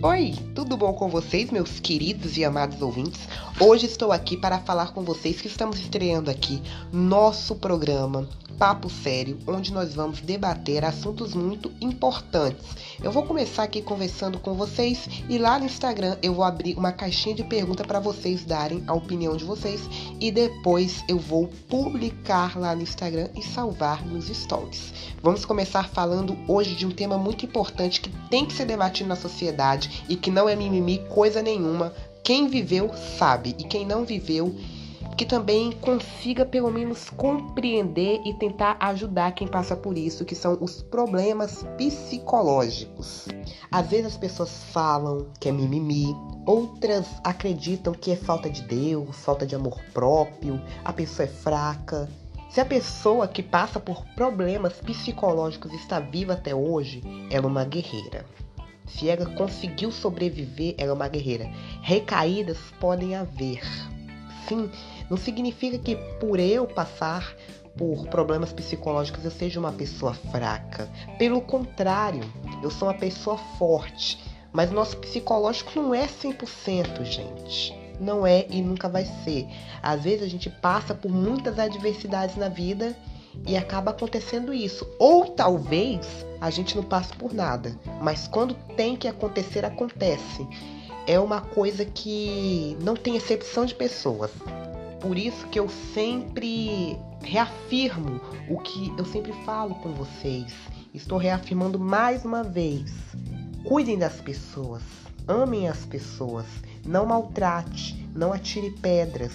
Oi, tudo bom com vocês, meus queridos e amados ouvintes? Hoje estou aqui para falar com vocês que estamos estreando aqui nosso programa Papo Sério, onde nós vamos debater assuntos muito importantes. Eu vou começar aqui conversando com vocês e lá no Instagram eu vou abrir uma caixinha de pergunta para vocês darem a opinião de vocês e depois eu vou publicar lá no Instagram e salvar nos stories. Vamos começar falando hoje de um tema muito importante que tem que ser debatido na sociedade e que não é mimimi coisa nenhuma. Quem viveu sabe e quem não viveu que também consiga pelo menos compreender e tentar ajudar quem passa por isso, que são os problemas psicológicos. Às vezes as pessoas falam que é mimimi, outras acreditam que é falta de Deus, falta de amor próprio, a pessoa é fraca. Se a pessoa que passa por problemas psicológicos está viva até hoje, ela é uma guerreira. Se ela conseguiu sobreviver, ela é uma guerreira. Recaídas podem haver. Sim, não significa que por eu passar por problemas psicológicos eu seja uma pessoa fraca. Pelo contrário, eu sou uma pessoa forte. Mas nosso psicológico não é 100%, gente. Não é e nunca vai ser. Às vezes a gente passa por muitas adversidades na vida e acaba acontecendo isso. Ou talvez a gente não passe por nada, mas quando tem que acontecer, acontece. É uma coisa que não tem exceção de pessoas. Por isso que eu sempre reafirmo o que eu sempre falo com vocês. Estou reafirmando mais uma vez. Cuidem das pessoas, amem as pessoas, não maltrate, não atire pedras.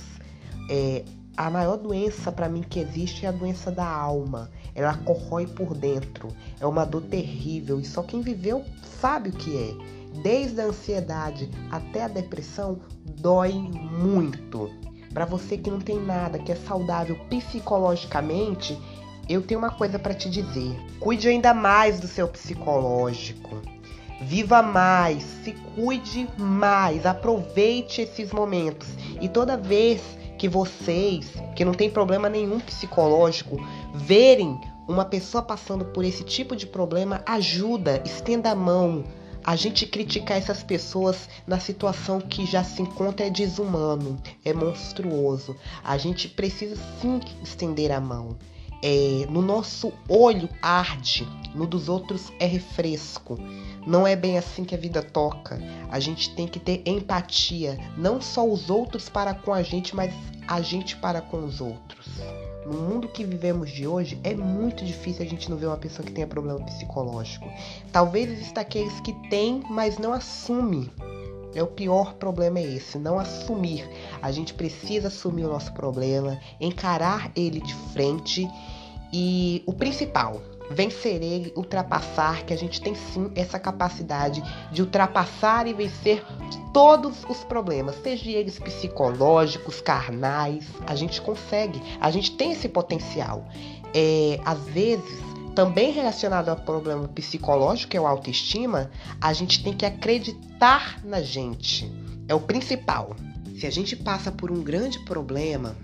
É, a maior doença para mim que existe é a doença da alma. Ela corrói por dentro. É uma dor terrível e só quem viveu sabe o que é. Desde a ansiedade até a depressão, dói muito. Para você que não tem nada, que é saudável psicologicamente, eu tenho uma coisa para te dizer. Cuide ainda mais do seu psicológico. Viva mais, se cuide mais, aproveite esses momentos. E toda vez que vocês, que não tem problema nenhum psicológico, verem uma pessoa passando por esse tipo de problema, ajuda, estenda a mão, a gente criticar essas pessoas na situação que já se encontra é desumano, é monstruoso. A gente precisa sim estender a mão. É, no nosso olho arde, no dos outros é refresco. Não é bem assim que a vida toca. A gente tem que ter empatia, não só os outros para com a gente, mas a gente para com os outros. No mundo que vivemos de hoje, é muito difícil a gente não ver uma pessoa que tenha problema psicológico. Talvez exista aqueles que têm, mas não assume. É o pior problema é esse, não assumir. A gente precisa assumir o nosso problema, encarar ele de frente e o principal, vencer ele, ultrapassar, que a gente tem sim essa capacidade de ultrapassar e vencer todos os problemas, seja eles psicológicos, carnais, a gente consegue, a gente tem esse potencial. É, às vezes, também relacionado ao problema psicológico, que é o autoestima, a gente tem que acreditar na gente. É o principal. Se a gente passa por um grande problema,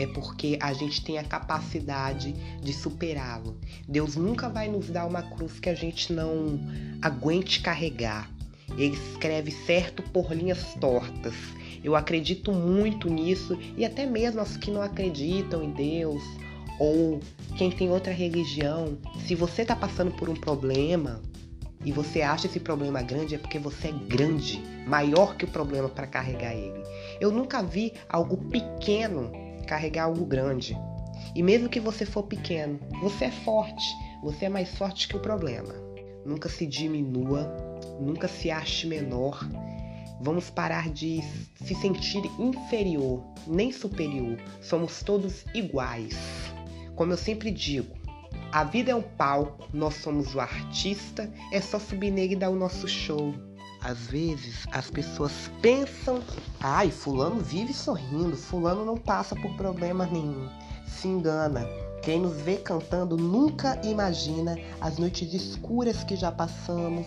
é porque a gente tem a capacidade de superá-lo. Deus nunca vai nos dar uma cruz que a gente não aguente carregar. Ele escreve certo por linhas tortas. Eu acredito muito nisso e até mesmo os que não acreditam em Deus ou quem tem outra religião, se você está passando por um problema e você acha esse problema grande, é porque você é grande, maior que o problema para carregar ele. Eu nunca vi algo pequeno carregar algo grande. E mesmo que você for pequeno, você é forte. Você é mais forte que o problema. Nunca se diminua, nunca se ache menor. Vamos parar de se sentir inferior, nem superior. Somos todos iguais. Como eu sempre digo, a vida é um palco, nós somos o artista, é só subir nele e dar o nosso show. Às vezes as pessoas pensam, ai, fulano vive sorrindo, fulano não passa por problema nenhum. Se engana. Quem nos vê cantando nunca imagina as noites escuras que já passamos.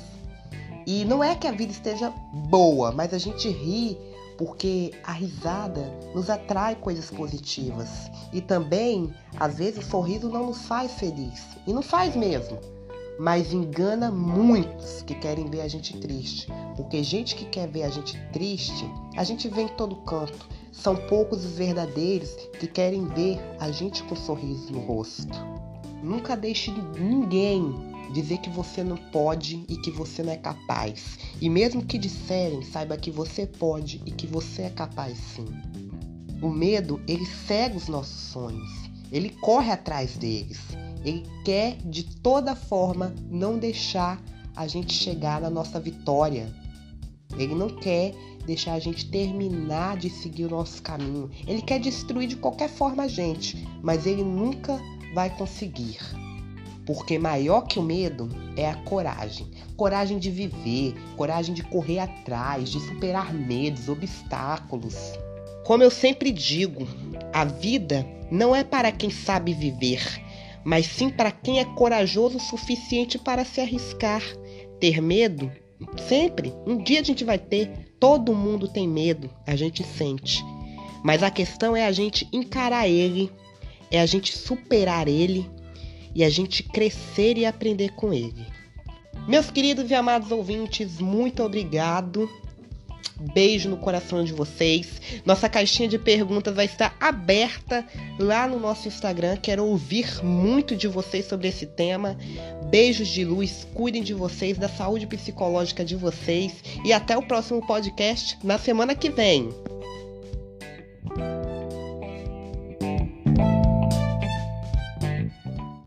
E não é que a vida esteja boa, mas a gente ri porque a risada nos atrai coisas positivas. E também, às vezes, o sorriso não nos faz feliz. E não faz mesmo. Mas engana muitos que querem ver a gente triste. Porque gente que quer ver a gente triste, a gente vê em todo canto. São poucos os verdadeiros que querem ver a gente com um sorriso no rosto. Nunca deixe ninguém dizer que você não pode e que você não é capaz. E mesmo que disserem, saiba que você pode e que você é capaz sim. O medo, ele cega os nossos sonhos. Ele corre atrás deles. Ele quer de toda forma não deixar a gente chegar na nossa vitória. Ele não quer deixar a gente terminar de seguir o nosso caminho. Ele quer destruir de qualquer forma a gente, mas ele nunca vai conseguir. Porque maior que o medo é a coragem. Coragem de viver, coragem de correr atrás, de superar medos, obstáculos. Como eu sempre digo, a vida não é para quem sabe viver, mas sim para quem é corajoso o suficiente para se arriscar. Ter medo? Sempre. Um dia a gente vai ter. Todo mundo tem medo, a gente sente. Mas a questão é a gente encarar ele, é a gente superar ele e a gente crescer e aprender com ele. Meus queridos e amados ouvintes, muito obrigado Beijo no coração de vocês. Nossa caixinha de perguntas vai estar aberta lá no nosso Instagram. Quero ouvir muito de vocês sobre esse tema. Beijos de luz, cuidem de vocês, da saúde psicológica de vocês e até o próximo podcast na semana que vem.